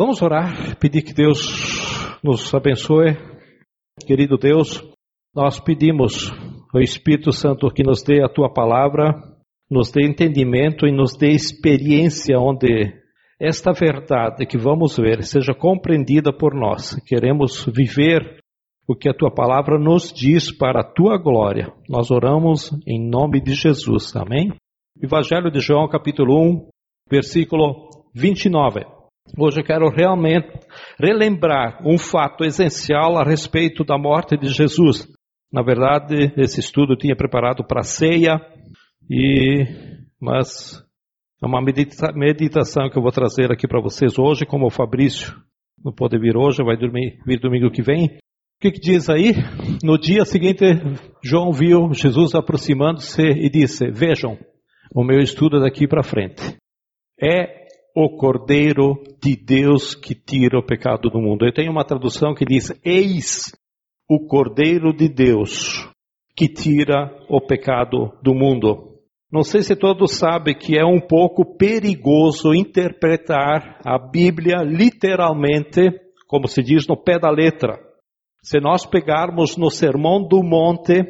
Vamos orar, pedir que Deus nos abençoe. Querido Deus, nós pedimos ao Espírito Santo que nos dê a tua palavra, nos dê entendimento e nos dê experiência onde esta verdade que vamos ver seja compreendida por nós. Queremos viver o que a tua palavra nos diz para a tua glória. Nós oramos em nome de Jesus. Amém? Evangelho de João, capítulo 1, versículo 29. Hoje eu quero realmente relembrar um fato essencial a respeito da morte de Jesus. Na verdade, esse estudo eu tinha preparado para a ceia, e, mas é uma medita meditação que eu vou trazer aqui para vocês hoje, como o Fabrício não pode vir hoje, vai dormir, vir domingo que vem. O que, que diz aí? No dia seguinte, João viu Jesus aproximando-se e disse: Vejam, o meu estudo é daqui para frente. É o Cordeiro de Deus que tira o pecado do mundo. Eu tenho uma tradução que diz: Eis o Cordeiro de Deus que tira o pecado do mundo. Não sei se todos sabem que é um pouco perigoso interpretar a Bíblia literalmente, como se diz no pé da letra. Se nós pegarmos no Sermão do Monte,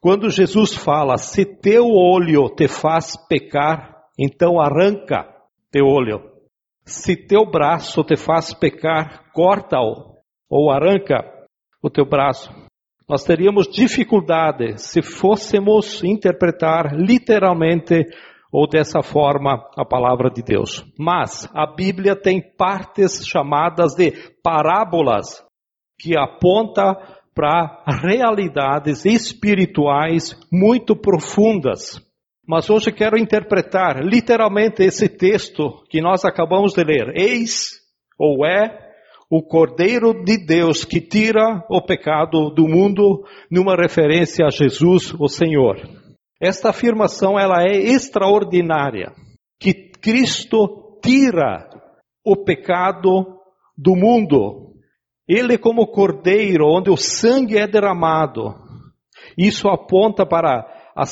quando Jesus fala: Se teu olho te faz pecar, então arranca teu olho. Se teu braço te faz pecar, corta-o ou arranca o teu braço. Nós teríamos dificuldade se fôssemos interpretar literalmente ou dessa forma a palavra de Deus. Mas a Bíblia tem partes chamadas de parábolas que aponta para realidades espirituais muito profundas. Mas hoje quero interpretar literalmente esse texto que nós acabamos de ler. Eis ou é o Cordeiro de Deus que tira o pecado do mundo, numa referência a Jesus, o Senhor. Esta afirmação ela é extraordinária, que Cristo tira o pecado do mundo. Ele como Cordeiro, onde o sangue é derramado. Isso aponta para a,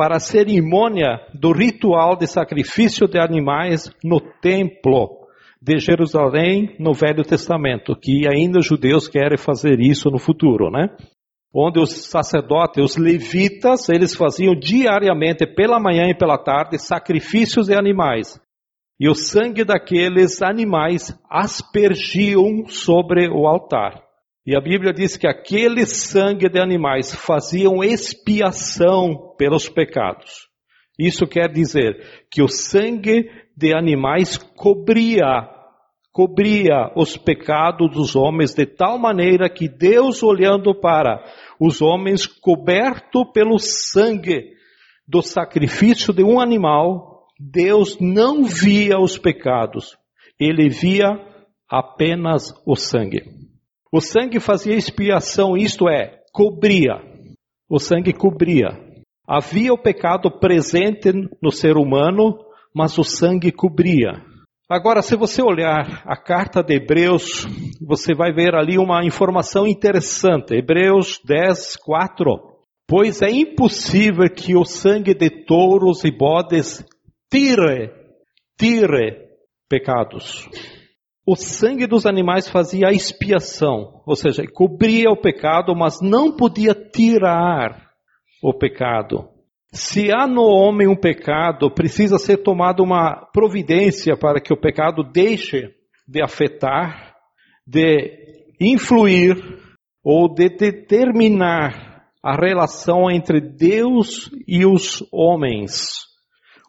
para a cerimônia do ritual de sacrifício de animais no templo de Jerusalém no Velho Testamento, que ainda os judeus querem fazer isso no futuro, né? Onde os sacerdotes, os levitas, eles faziam diariamente, pela manhã e pela tarde, sacrifícios de animais. E o sangue daqueles animais aspergiam sobre o altar. E a Bíblia diz que aquele sangue de animais faziam expiação pelos pecados. Isso quer dizer que o sangue de animais cobria, cobria os pecados dos homens de tal maneira que Deus olhando para os homens coberto pelo sangue do sacrifício de um animal, Deus não via os pecados, ele via apenas o sangue. O sangue fazia expiação, isto é, cobria. O sangue cobria. Havia o pecado presente no ser humano, mas o sangue cobria. Agora, se você olhar a carta de Hebreus, você vai ver ali uma informação interessante. Hebreus 10, 4. Pois é impossível que o sangue de touros e bodes tire, tire pecados. O sangue dos animais fazia a expiação, ou seja, cobria o pecado, mas não podia tirar o pecado. Se há no homem um pecado, precisa ser tomada uma providência para que o pecado deixe de afetar, de influir ou de determinar a relação entre Deus e os homens.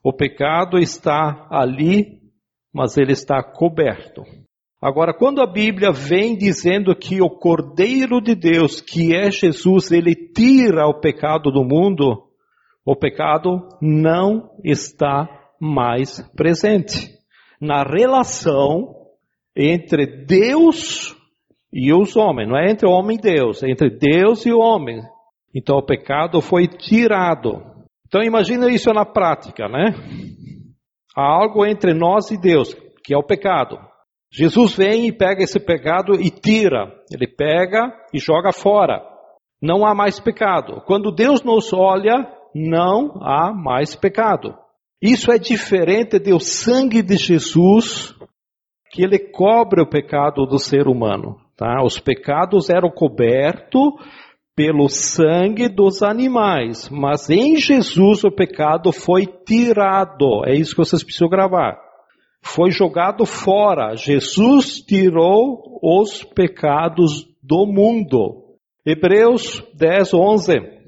O pecado está ali, mas ele está coberto. Agora, quando a Bíblia vem dizendo que o Cordeiro de Deus, que é Jesus, ele tira o pecado do mundo, o pecado não está mais presente na relação entre Deus e os homens. Não é entre o homem e Deus, é entre Deus e o homem. Então o pecado foi tirado. Então imagina isso na prática, né? Há algo entre nós e Deus, que é o pecado. Jesus vem e pega esse pecado e tira. Ele pega e joga fora. Não há mais pecado. Quando Deus nos olha, não há mais pecado. Isso é diferente do sangue de Jesus que ele cobre o pecado do ser humano. Tá? Os pecados eram cobertos pelo sangue dos animais, mas em Jesus o pecado foi tirado. É isso que vocês precisam gravar. Foi jogado fora. Jesus tirou os pecados do mundo. Hebreus 10, 11.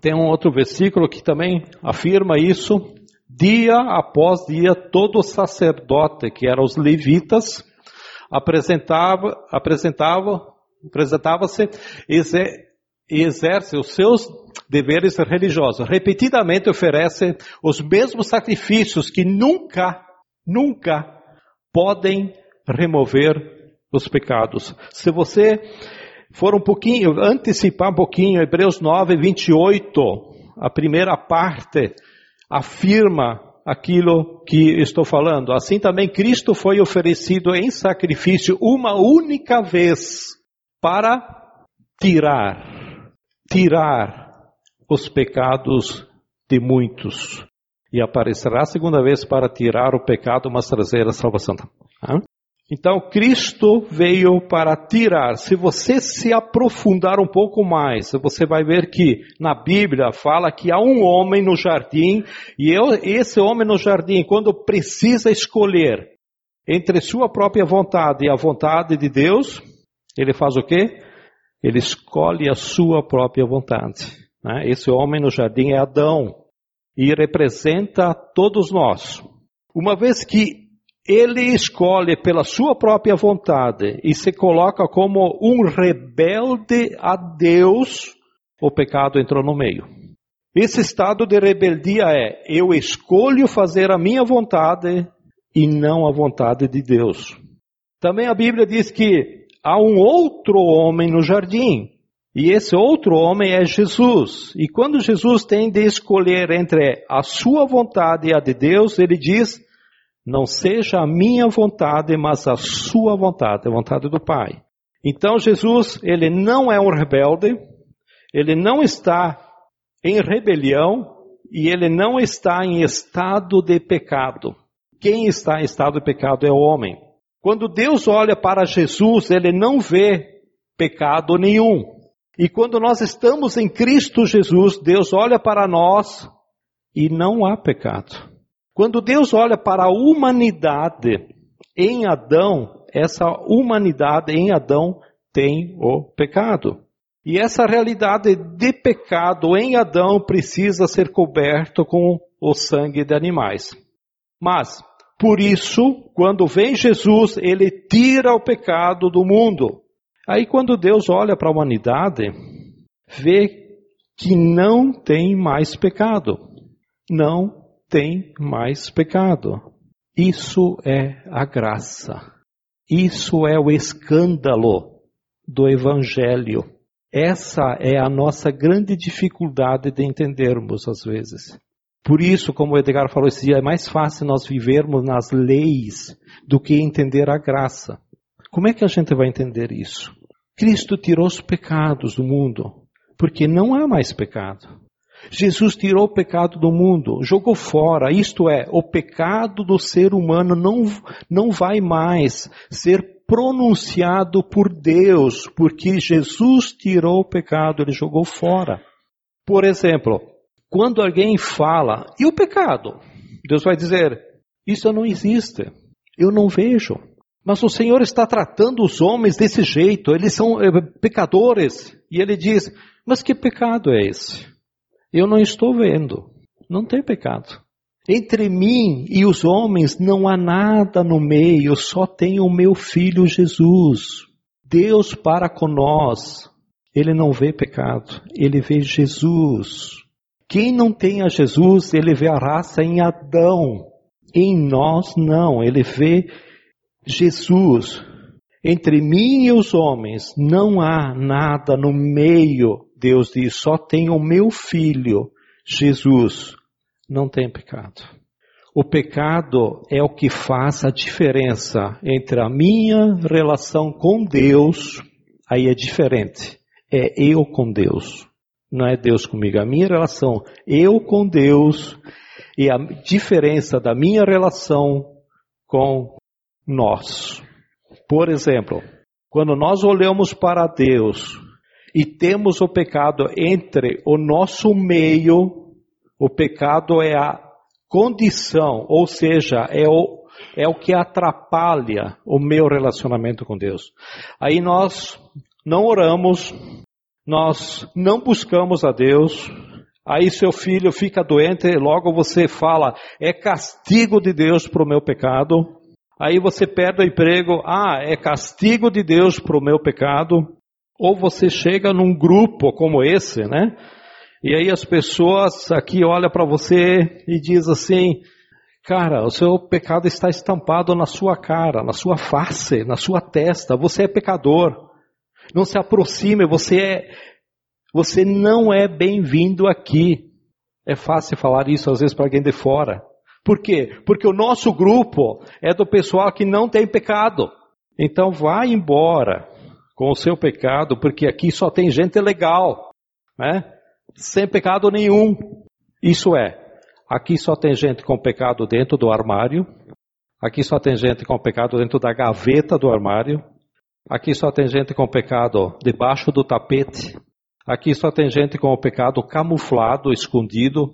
Tem um outro versículo que também afirma isso. Dia após dia, todo sacerdote, que eram os levitas, apresentava, apresentava, apresentava-se e exerce os seus deveres religiosos. Repetidamente oferece os mesmos sacrifícios que nunca, nunca podem remover os pecados. Se você for um pouquinho, antecipar um pouquinho, Hebreus 9, 28, a primeira parte afirma aquilo que estou falando. Assim também Cristo foi oferecido em sacrifício uma única vez para tirar tirar os pecados de muitos. E aparecerá a segunda vez para tirar o pecado, mas trazer a salvação. Então, Cristo veio para tirar. Se você se aprofundar um pouco mais, você vai ver que na Bíblia fala que há um homem no jardim, e eu, esse homem no jardim, quando precisa escolher entre sua própria vontade e a vontade de Deus, ele faz o quê? ele escolhe a sua própria vontade. Né? Esse homem no jardim é Adão e representa todos nós. Uma vez que ele escolhe pela sua própria vontade e se coloca como um rebelde a Deus, o pecado entrou no meio. Esse estado de rebeldia é: eu escolho fazer a minha vontade e não a vontade de Deus. Também a Bíblia diz que há um outro homem no jardim. E esse outro homem é Jesus. E quando Jesus tem de escolher entre a sua vontade e a de Deus, ele diz: Não seja a minha vontade, mas a sua vontade, a vontade do Pai. Então Jesus, ele não é um rebelde, ele não está em rebelião e ele não está em estado de pecado. Quem está em estado de pecado é o homem. Quando Deus olha para Jesus, ele não vê pecado nenhum. E quando nós estamos em Cristo Jesus, Deus olha para nós e não há pecado. Quando Deus olha para a humanidade em Adão, essa humanidade em Adão tem o pecado. E essa realidade de pecado em Adão precisa ser coberto com o sangue de animais. Mas por isso, quando vem Jesus, ele tira o pecado do mundo. Aí, quando Deus olha para a humanidade, vê que não tem mais pecado. Não tem mais pecado. Isso é a graça. Isso é o escândalo do Evangelho. Essa é a nossa grande dificuldade de entendermos às vezes. Por isso, como o Edgar falou esse dia, é mais fácil nós vivermos nas leis do que entender a graça. Como é que a gente vai entender isso? Cristo tirou os pecados do mundo, porque não há mais pecado. Jesus tirou o pecado do mundo, jogou fora, isto é, o pecado do ser humano não, não vai mais ser pronunciado por Deus, porque Jesus tirou o pecado, ele jogou fora. Por exemplo, quando alguém fala, e o pecado? Deus vai dizer: Isso não existe, eu não vejo. Mas o Senhor está tratando os homens desse jeito, eles são é, pecadores. E ele diz: Mas que pecado é esse? Eu não estou vendo. Não tem pecado. Entre mim e os homens não há nada no meio, só tem o meu filho Jesus. Deus para com nós. Ele não vê pecado, ele vê Jesus. Quem não tem a Jesus, ele vê a raça em Adão. Em nós, não. Ele vê Jesus. Entre mim e os homens não há nada no meio. Deus diz: só tem o meu filho, Jesus. Não tem pecado. O pecado é o que faz a diferença entre a minha relação com Deus, aí é diferente. É eu com Deus não é Deus comigo. A minha relação, eu com Deus, e a diferença da minha relação com nós. Por exemplo, quando nós olhamos para Deus e temos o pecado entre o nosso meio, o pecado é a condição, ou seja, é o, é o que atrapalha o meu relacionamento com Deus. Aí nós não oramos, nós não buscamos a Deus, aí seu filho fica doente, logo você fala, é castigo de Deus para o meu pecado. Aí você perde o emprego, ah, é castigo de Deus para o meu pecado. Ou você chega num grupo como esse, né? E aí as pessoas aqui olham para você e diz assim, cara, o seu pecado está estampado na sua cara, na sua face, na sua testa. Você é pecador. Não se aproxime, você é, você não é bem-vindo aqui. É fácil falar isso às vezes para alguém de fora. Por quê? Porque o nosso grupo é do pessoal que não tem pecado. Então vá embora com o seu pecado, porque aqui só tem gente legal, né? Sem pecado nenhum. Isso é, aqui só tem gente com pecado dentro do armário, aqui só tem gente com pecado dentro da gaveta do armário, aqui só tem gente com pecado debaixo do tapete, aqui só tem gente com o pecado camuflado, escondido,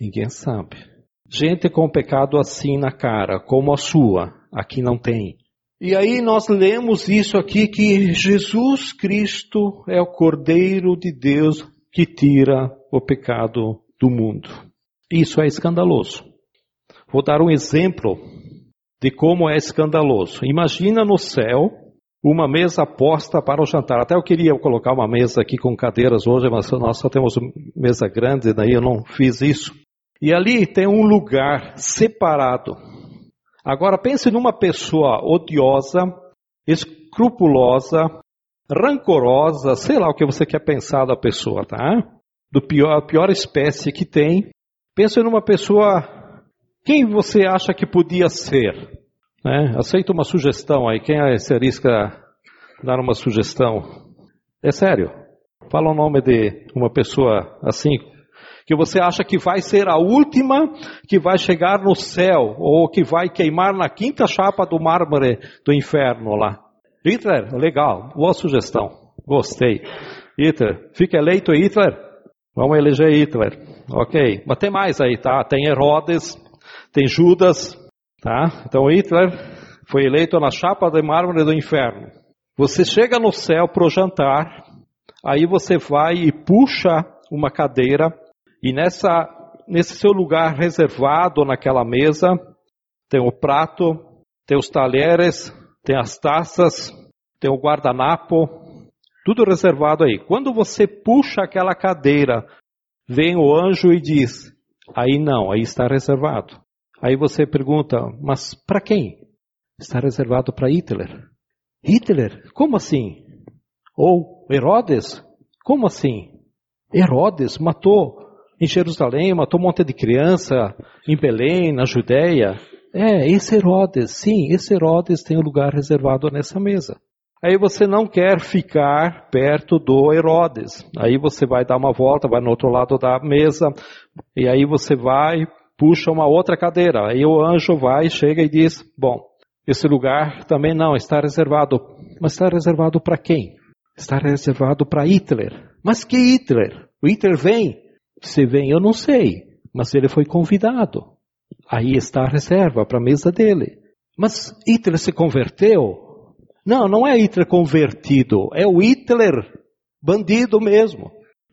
ninguém sabe. Gente com pecado assim na cara, como a sua, aqui não tem. E aí nós lemos isso aqui que Jesus Cristo é o Cordeiro de Deus que tira o pecado do mundo. Isso é escandaloso. Vou dar um exemplo de como é escandaloso. Imagina no céu uma mesa posta para o jantar. Até eu queria colocar uma mesa aqui com cadeiras hoje, mas nós só temos mesa grande, daí eu não fiz isso. E ali tem um lugar separado. Agora pense numa pessoa odiosa, escrupulosa, rancorosa, sei lá o que você quer pensar da pessoa, tá? Do pior, pior espécie que tem. Pense numa pessoa, quem você acha que podia ser? Né? Aceita uma sugestão aí, quem é se arrisca dar uma sugestão? É sério. Fala o nome de uma pessoa assim, que você acha que vai ser a última que vai chegar no céu, ou que vai queimar na quinta chapa do mármore do inferno lá. Hitler, legal, boa sugestão, gostei. Hitler, fica eleito Hitler? Vamos eleger Hitler, ok. Mas tem mais aí, tá? Tem Herodes, tem Judas, tá? Então Hitler foi eleito na chapa de mármore do inferno. Você chega no céu para o jantar, aí você vai e puxa uma cadeira e nessa, nesse seu lugar reservado naquela mesa, tem o prato, tem os talheres, tem as taças, tem o guardanapo, tudo reservado aí. Quando você puxa aquela cadeira, vem o anjo e diz: aí não, aí está reservado. Aí você pergunta: mas para quem? Está reservado para Hitler. Hitler? Como assim? Ou Herodes? Como assim? Herodes matou em Jerusalém, matou um monte de criança, em Belém, na Judéia. É, esse Herodes, sim, esse Herodes tem um lugar reservado nessa mesa. Aí você não quer ficar perto do Herodes. Aí você vai dar uma volta, vai no outro lado da mesa, e aí você vai, puxa uma outra cadeira. Aí o anjo vai, chega e diz: Bom, esse lugar também não, está reservado. Mas está reservado para quem? Está reservado para Hitler. Mas que Hitler? O Hitler vem, se vem, eu não sei, mas ele foi convidado. Aí está a reserva para a mesa dele. Mas Hitler se converteu? Não, não é Hitler convertido, é o Hitler bandido mesmo,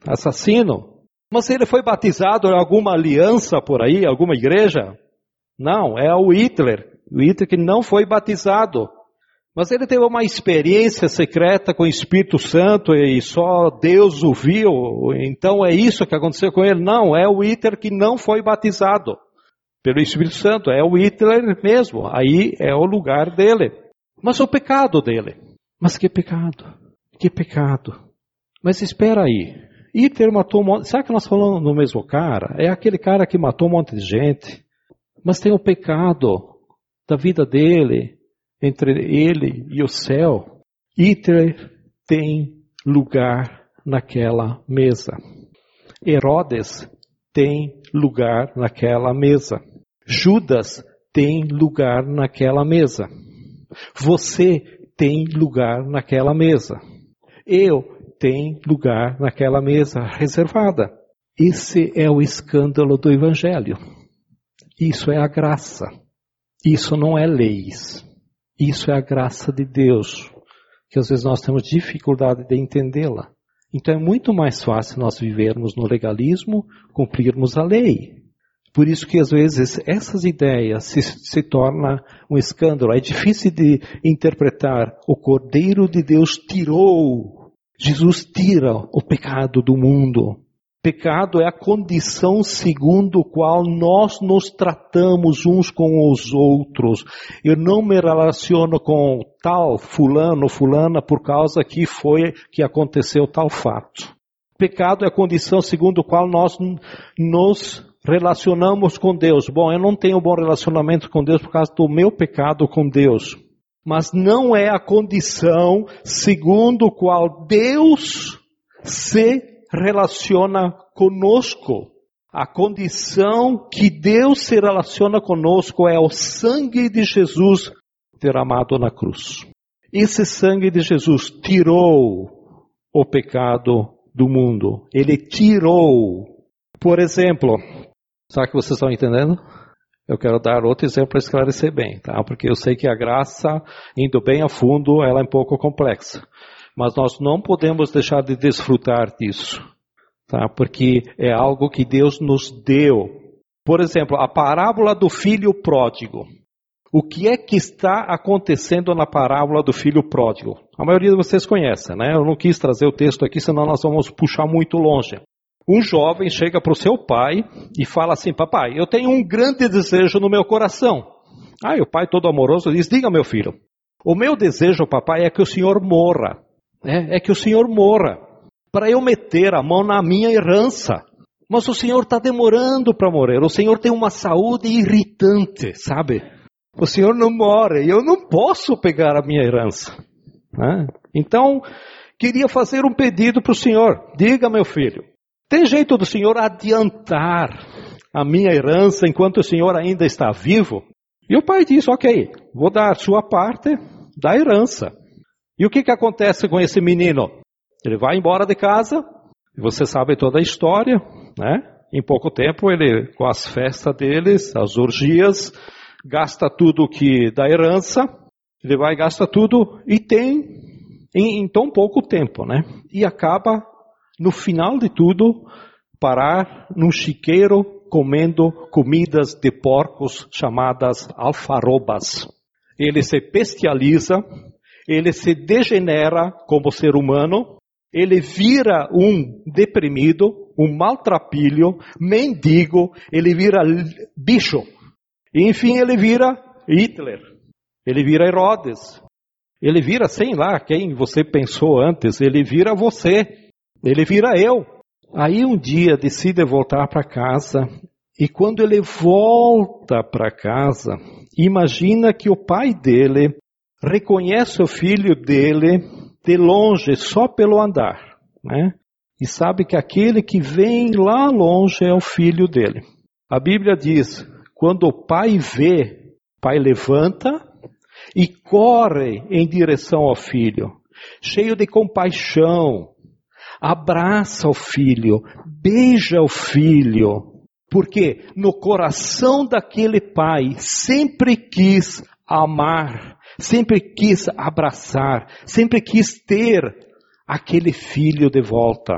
assassino. Mas ele foi batizado em alguma aliança por aí, alguma igreja? Não, é o Hitler, o Hitler que não foi batizado. Mas ele teve uma experiência secreta com o Espírito Santo e só Deus o viu. Então é isso que aconteceu com ele? Não, é o Hitler que não foi batizado pelo Espírito Santo. É o Hitler mesmo. Aí é o lugar dele. Mas o pecado dele. Mas que pecado? Que pecado? Mas espera aí. Hitler matou um monte. Será que nós falamos do mesmo cara? É aquele cara que matou um monte de gente. Mas tem o pecado da vida dele entre ele e o céu, Hitler tem lugar naquela mesa. Herodes tem lugar naquela mesa. Judas tem lugar naquela mesa. Você tem lugar naquela mesa. Eu tenho lugar naquela mesa reservada. Esse é o escândalo do Evangelho. Isso é a graça. Isso não é leis. Isso é a graça de Deus, que às vezes nós temos dificuldade de entendê-la. Então é muito mais fácil nós vivermos no legalismo, cumprirmos a lei. Por isso que às vezes essas ideias se, se tornam um escândalo. É difícil de interpretar. O Cordeiro de Deus tirou. Jesus tira o pecado do mundo. Pecado é a condição segundo a qual nós nos tratamos uns com os outros. Eu não me relaciono com tal fulano, fulana por causa que foi que aconteceu tal fato. Pecado é a condição segundo a qual nós nos relacionamos com Deus. Bom, eu não tenho um bom relacionamento com Deus por causa do meu pecado com Deus. Mas não é a condição segundo a qual Deus se relaciona conosco. A condição que Deus se relaciona conosco é o sangue de Jesus derramado na cruz. Esse sangue de Jesus tirou o pecado do mundo. Ele tirou. Por exemplo, será que vocês estão entendendo? Eu quero dar outro exemplo para esclarecer bem, tá? Porque eu sei que a graça, indo bem a fundo, ela é um pouco complexa. Mas nós não podemos deixar de desfrutar disso, tá? Porque é algo que Deus nos deu. Por exemplo, a parábola do filho pródigo. O que é que está acontecendo na parábola do filho pródigo? A maioria de vocês conhece, né? Eu não quis trazer o texto aqui, senão nós vamos puxar muito longe. Um jovem chega para o seu pai e fala assim: Papai, eu tenho um grande desejo no meu coração. Aí o pai, todo amoroso, diz: Diga, meu filho, o meu desejo, papai, é que o senhor morra é, é que o Senhor morra, para eu meter a mão na minha herança. Mas o Senhor está demorando para morrer. O Senhor tem uma saúde irritante, sabe? O Senhor não morre e eu não posso pegar a minha herança. Né? Então, queria fazer um pedido para o Senhor. Diga, meu filho, tem jeito do Senhor adiantar a minha herança enquanto o Senhor ainda está vivo? E o pai disse: Ok, vou dar sua parte da herança. E o que, que acontece com esse menino? Ele vai embora de casa, você sabe toda a história, né? Em pouco tempo ele, com as festas deles, as orgias, gasta tudo que da herança, ele vai gasta tudo e tem em, em tão pouco tempo, né? E acaba no final de tudo parar num chiqueiro comendo comidas de porcos chamadas alfarobas. Ele se bestializa, ele se degenera como ser humano, ele vira um deprimido, um maltrapilho, mendigo, ele vira bicho. Enfim, ele vira Hitler, ele vira Herodes, ele vira, sei lá, quem você pensou antes, ele vira você, ele vira eu. Aí um dia decide voltar para casa, e quando ele volta para casa, imagina que o pai dele reconhece o filho dele de longe, só pelo andar, né? E sabe que aquele que vem lá longe é o filho dele. A Bíblia diz: quando o pai vê, o pai levanta e corre em direção ao filho, cheio de compaixão, abraça o filho, beija o filho, porque no coração daquele pai sempre quis amar sempre quis abraçar, sempre quis ter aquele filho de volta.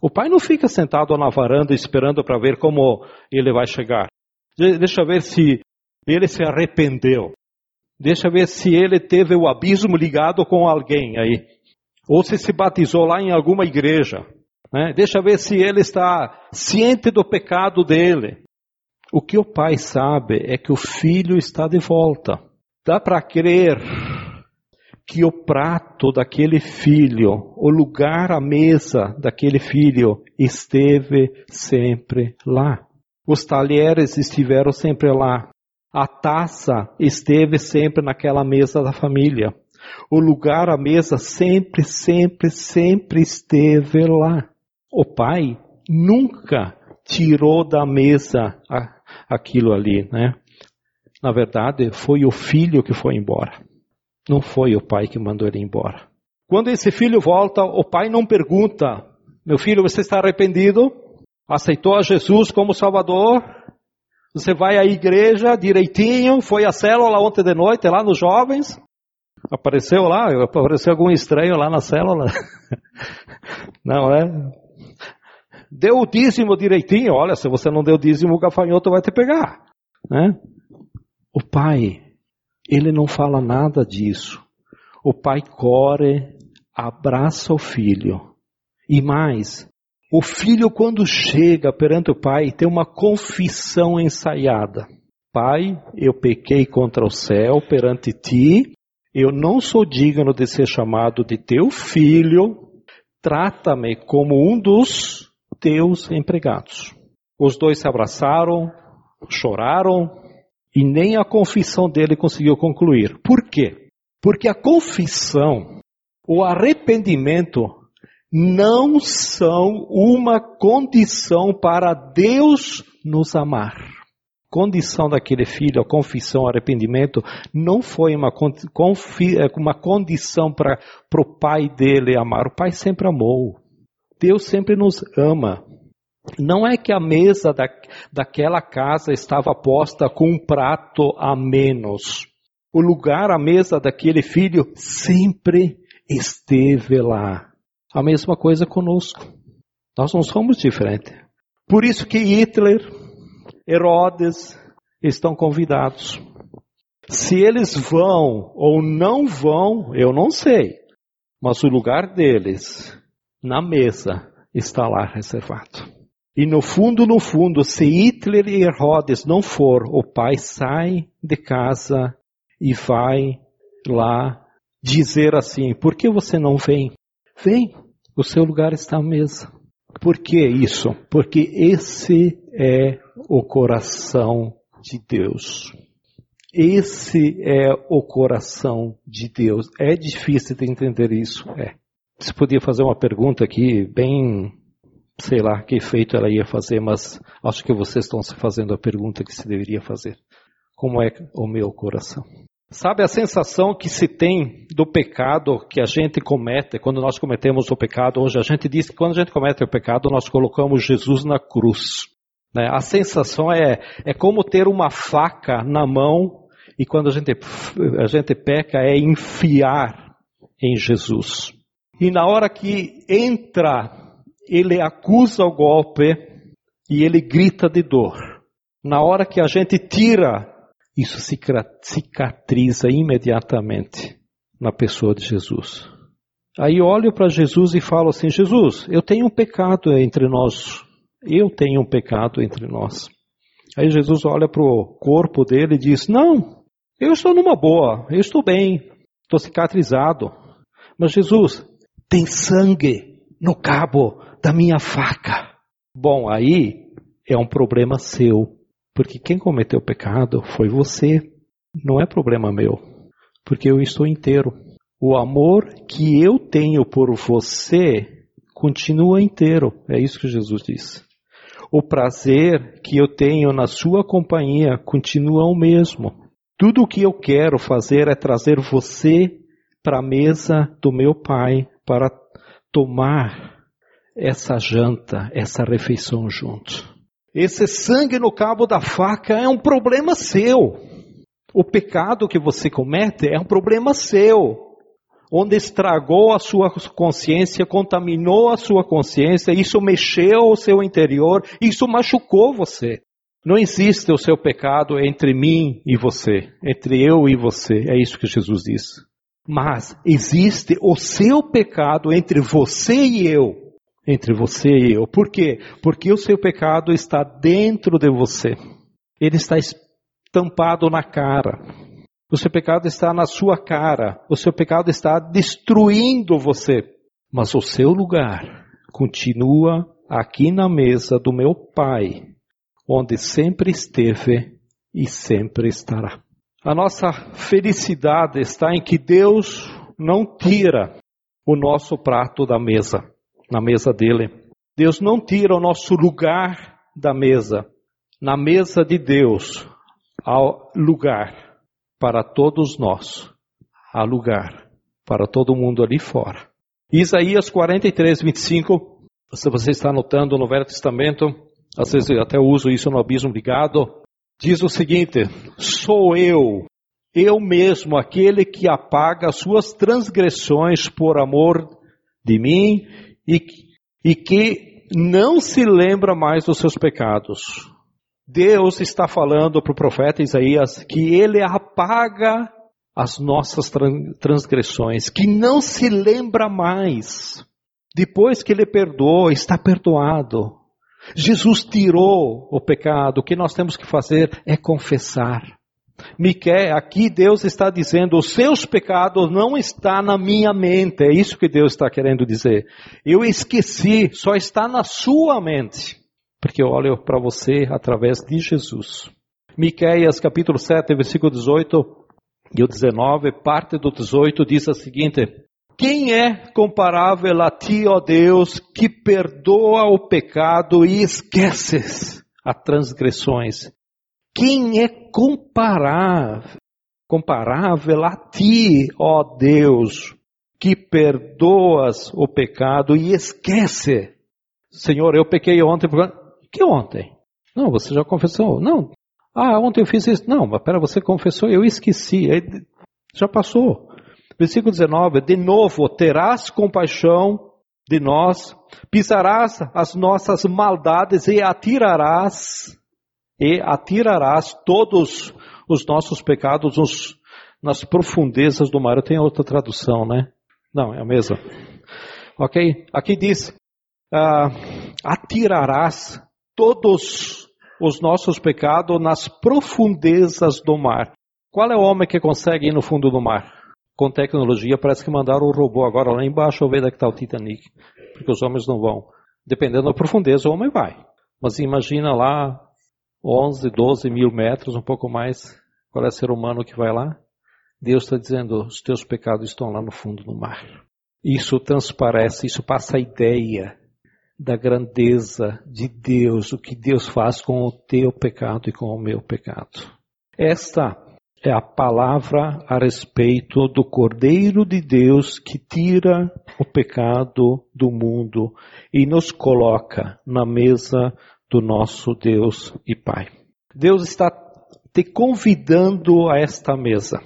O pai não fica sentado na varanda esperando para ver como ele vai chegar. Deixa ver se ele se arrependeu. Deixa ver se ele teve o abismo ligado com alguém aí. Ou se se batizou lá em alguma igreja. Né? Deixa ver se ele está ciente do pecado dele. O que o pai sabe é que o filho está de volta. Dá para crer que o prato daquele filho, o lugar à mesa daquele filho esteve sempre lá. Os talheres estiveram sempre lá. A taça esteve sempre naquela mesa da família. O lugar à mesa sempre, sempre, sempre esteve lá. O pai nunca tirou da mesa aquilo ali, né? Na verdade, foi o filho que foi embora. Não foi o pai que mandou ele embora. Quando esse filho volta, o pai não pergunta: Meu filho, você está arrependido? Aceitou a Jesus como Salvador? Você vai à igreja direitinho? Foi à célula ontem de noite, lá nos jovens? Apareceu lá? Apareceu algum estranho lá na célula? Não é? Deu o dízimo direitinho. Olha, se você não deu o dízimo, o gafanhoto vai te pegar. Né? O pai, ele não fala nada disso. O pai corre, abraça o filho. E mais, o filho quando chega perante o pai tem uma confissão ensaiada. Pai, eu pequei contra o céu perante ti, eu não sou digno de ser chamado de teu filho, trata-me como um dos teus empregados. Os dois se abraçaram, choraram e nem a confissão dele conseguiu concluir. Por quê? Porque a confissão, o arrependimento, não são uma condição para Deus nos amar. Condição daquele filho, a confissão, o arrependimento, não foi uma, uma condição para o pai dele amar. O pai sempre amou. Deus sempre nos ama. Não é que a mesa da, daquela casa estava posta com um prato a menos. O lugar, a mesa daquele filho sempre esteve lá. A mesma coisa conosco. Nós não somos diferentes. Por isso que Hitler, Herodes estão convidados. Se eles vão ou não vão, eu não sei. Mas o lugar deles na mesa está lá reservado. E no fundo, no fundo, se Hitler e Herodes não for, o pai sai de casa e vai lá dizer assim: por que você não vem? Vem, o seu lugar está à mesa. Por que isso? Porque esse é o coração de Deus. Esse é o coração de Deus. É difícil de entender isso, é. Você podia fazer uma pergunta aqui, bem, sei lá que efeito ela ia fazer, mas acho que vocês estão se fazendo a pergunta que se deveria fazer. Como é o meu coração? Sabe a sensação que se tem do pecado que a gente comete quando nós cometemos o pecado? Hoje a gente diz que quando a gente comete o pecado, nós colocamos Jesus na cruz. Né? A sensação é, é como ter uma faca na mão e quando a gente, a gente peca é enfiar em Jesus. E na hora que entra, ele acusa o golpe e ele grita de dor. Na hora que a gente tira, isso cicatriza imediatamente na pessoa de Jesus. Aí olho para Jesus e falo assim: Jesus, eu tenho um pecado entre nós. Eu tenho um pecado entre nós. Aí Jesus olha para o corpo dele e diz: Não, eu estou numa boa, eu estou bem, estou cicatrizado. Mas Jesus, tem sangue no cabo da minha faca. Bom, aí é um problema seu, porque quem cometeu o pecado foi você, não é problema meu, porque eu estou inteiro. O amor que eu tenho por você continua inteiro, é isso que Jesus diz. O prazer que eu tenho na sua companhia continua o mesmo. Tudo o que eu quero fazer é trazer você para a mesa do meu Pai para tomar essa janta, essa refeição junto. Esse sangue no cabo da faca é um problema seu. O pecado que você comete é um problema seu. Onde estragou a sua consciência, contaminou a sua consciência, isso mexeu o seu interior, isso machucou você. Não existe o seu pecado entre mim e você, entre eu e você. É isso que Jesus diz. Mas existe o seu pecado entre você e eu. Entre você e eu. Por quê? Porque o seu pecado está dentro de você. Ele está estampado na cara. O seu pecado está na sua cara. O seu pecado está destruindo você. Mas o seu lugar continua aqui na mesa do meu Pai, onde sempre esteve e sempre estará. A nossa felicidade está em que Deus não tira o nosso prato da mesa, na mesa dele. Deus não tira o nosso lugar da mesa. Na mesa de Deus há lugar para todos nós. há lugar para todo mundo ali fora. Isaías 43, 25, se você está anotando no Velho Testamento, às vezes eu até uso isso no abismo ligado, diz o seguinte: Sou eu, eu mesmo, aquele que apaga as suas transgressões por amor de mim e, e que não se lembra mais dos seus pecados. Deus está falando para o profeta Isaías que ele apaga as nossas transgressões, que não se lembra mais. Depois que ele perdoou, está perdoado. Jesus tirou o pecado. O que nós temos que fazer é confessar. Miquel, aqui Deus está dizendo, os seus pecados não estão na minha mente. É isso que Deus está querendo dizer. Eu esqueci, só está na sua mente. Porque eu olho para você através de Jesus. Miqueias capítulo 7, versículo 18 e o 19, parte do 18 diz a seguinte: Quem é comparável a ti, ó Deus, que perdoa o pecado e esqueces as transgressões? Quem é comparável, comparável a ti, ó Deus, que perdoas o pecado e esquece? Senhor, eu pequei ontem. Que ontem? Não, você já confessou. Não, ah, ontem eu fiz isso. Não, mas pera, você confessou, eu esqueci. Aí, já passou. Versículo 19: De novo, terás compaixão de nós, pisarás as nossas maldades e atirarás, e atirarás todos os nossos pecados nos, nas profundezas do mar. Eu tenho outra tradução, né? Não, é a mesma. Ok? Aqui diz: uh, atirarás todos os nossos pecados nas profundezas do mar. Qual é o homem que consegue ir no fundo do mar? Com tecnologia, parece que mandaram o robô agora lá embaixo ver onde está o Titanic. Porque os homens não vão. Dependendo da profundeza, o homem vai. Mas imagina lá 11, 12 mil metros, um pouco mais. Qual é o ser humano que vai lá? Deus está dizendo: os teus pecados estão lá no fundo do mar. Isso transparece, isso passa a ideia da grandeza de Deus, o que Deus faz com o teu pecado e com o meu pecado. Esta é a palavra a respeito do Cordeiro de Deus que tira o pecado do mundo e nos coloca na mesa do nosso Deus e Pai. Deus está te convidando a esta mesa.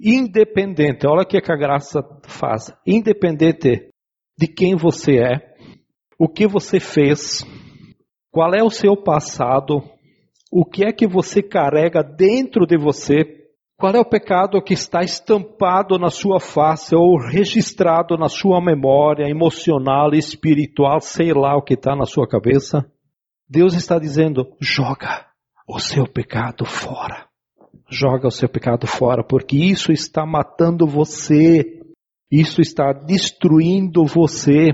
Independente, olha o que a graça faz. Independente de quem você é, o que você fez, qual é o seu passado, o que é que você carrega dentro de você, qual é o pecado que está estampado na sua face ou registrado na sua memória emocional, espiritual, sei lá o que está na sua cabeça. Deus está dizendo: joga o seu pecado fora. Joga o seu pecado fora, porque isso está matando você. Isso está destruindo você.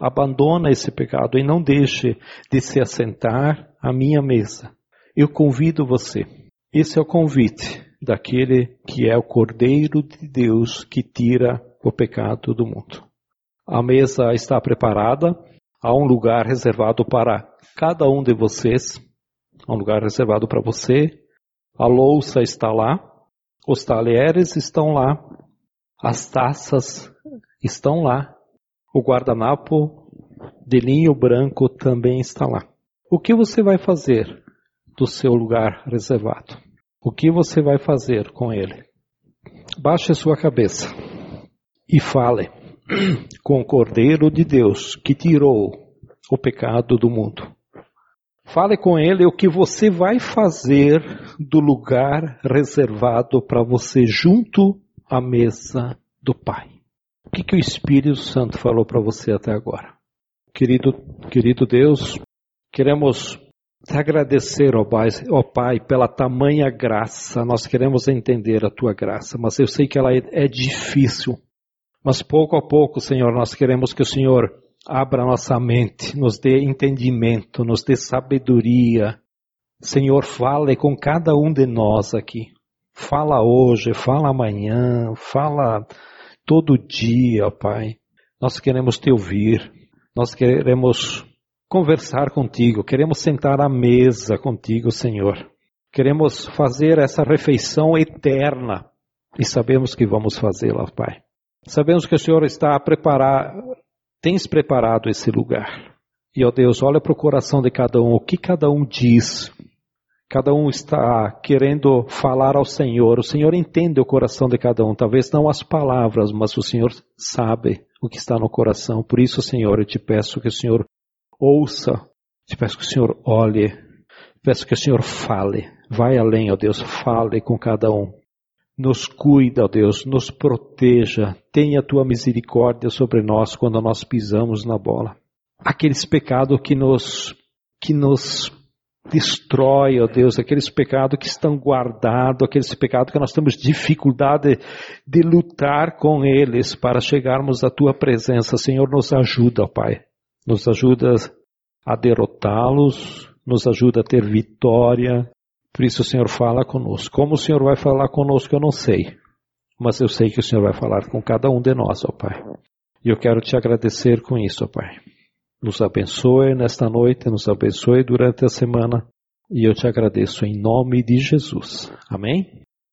Abandona esse pecado e não deixe de se assentar à minha mesa. Eu convido você. Esse é o convite daquele que é o Cordeiro de Deus que tira o pecado do mundo. A mesa está preparada, há um lugar reservado para cada um de vocês, há um lugar reservado para você. A louça está lá, os talheres estão lá, as taças estão lá, o guardanapo de linho branco também está lá. O que você vai fazer do seu lugar reservado? O que você vai fazer com ele? Baixe sua cabeça e fale com o Cordeiro de Deus que tirou o pecado do mundo. Fale com ele o que você vai fazer do lugar reservado para você junto à mesa do Pai. O que, que o Espírito Santo falou para você até agora? Querido, querido Deus, queremos te agradecer, ó pai, ó pai, pela tamanha graça. Nós queremos entender a tua graça, mas eu sei que ela é, é difícil. Mas pouco a pouco, Senhor, nós queremos que o Senhor abra nossa mente, nos dê entendimento, nos dê sabedoria. Senhor, fale com cada um de nós aqui. Fala hoje, fala amanhã, fala todo dia, Pai. Nós queremos te ouvir, nós queremos conversar contigo, queremos sentar à mesa contigo, Senhor. Queremos fazer essa refeição eterna E sabemos que vamos fazê-la, Pai. Sabemos que o Senhor está a preparar, tens preparado esse lugar. E, ó Deus, olha para o coração de cada um, o que cada um diz. Cada um está querendo falar ao Senhor. O Senhor entende o coração de cada um. Talvez não as palavras, mas o Senhor sabe o que está no coração. Por isso, Senhor, eu te peço que o Senhor ouça. Te peço que o Senhor olhe. Peço que o Senhor fale. Vai além, ó Deus, fale com cada um. Nos cuida, ó Deus, nos proteja. Tenha tua misericórdia sobre nós quando nós pisamos na bola. Aqueles pecados que nos que nos destrói, ó Deus, aqueles pecados que estão guardados, aqueles pecados que nós temos dificuldade de lutar com eles para chegarmos à tua presença. Senhor, nos ajuda, ó Pai. Nos ajuda a derrotá-los, nos ajuda a ter vitória. Por isso, o Senhor fala conosco. Como o Senhor vai falar conosco, eu não sei. Mas eu sei que o Senhor vai falar com cada um de nós, ó Pai. E eu quero te agradecer com isso, ó Pai. Nos abençoe nesta noite, nos abençoe durante a semana. E eu te agradeço em nome de Jesus. Amém?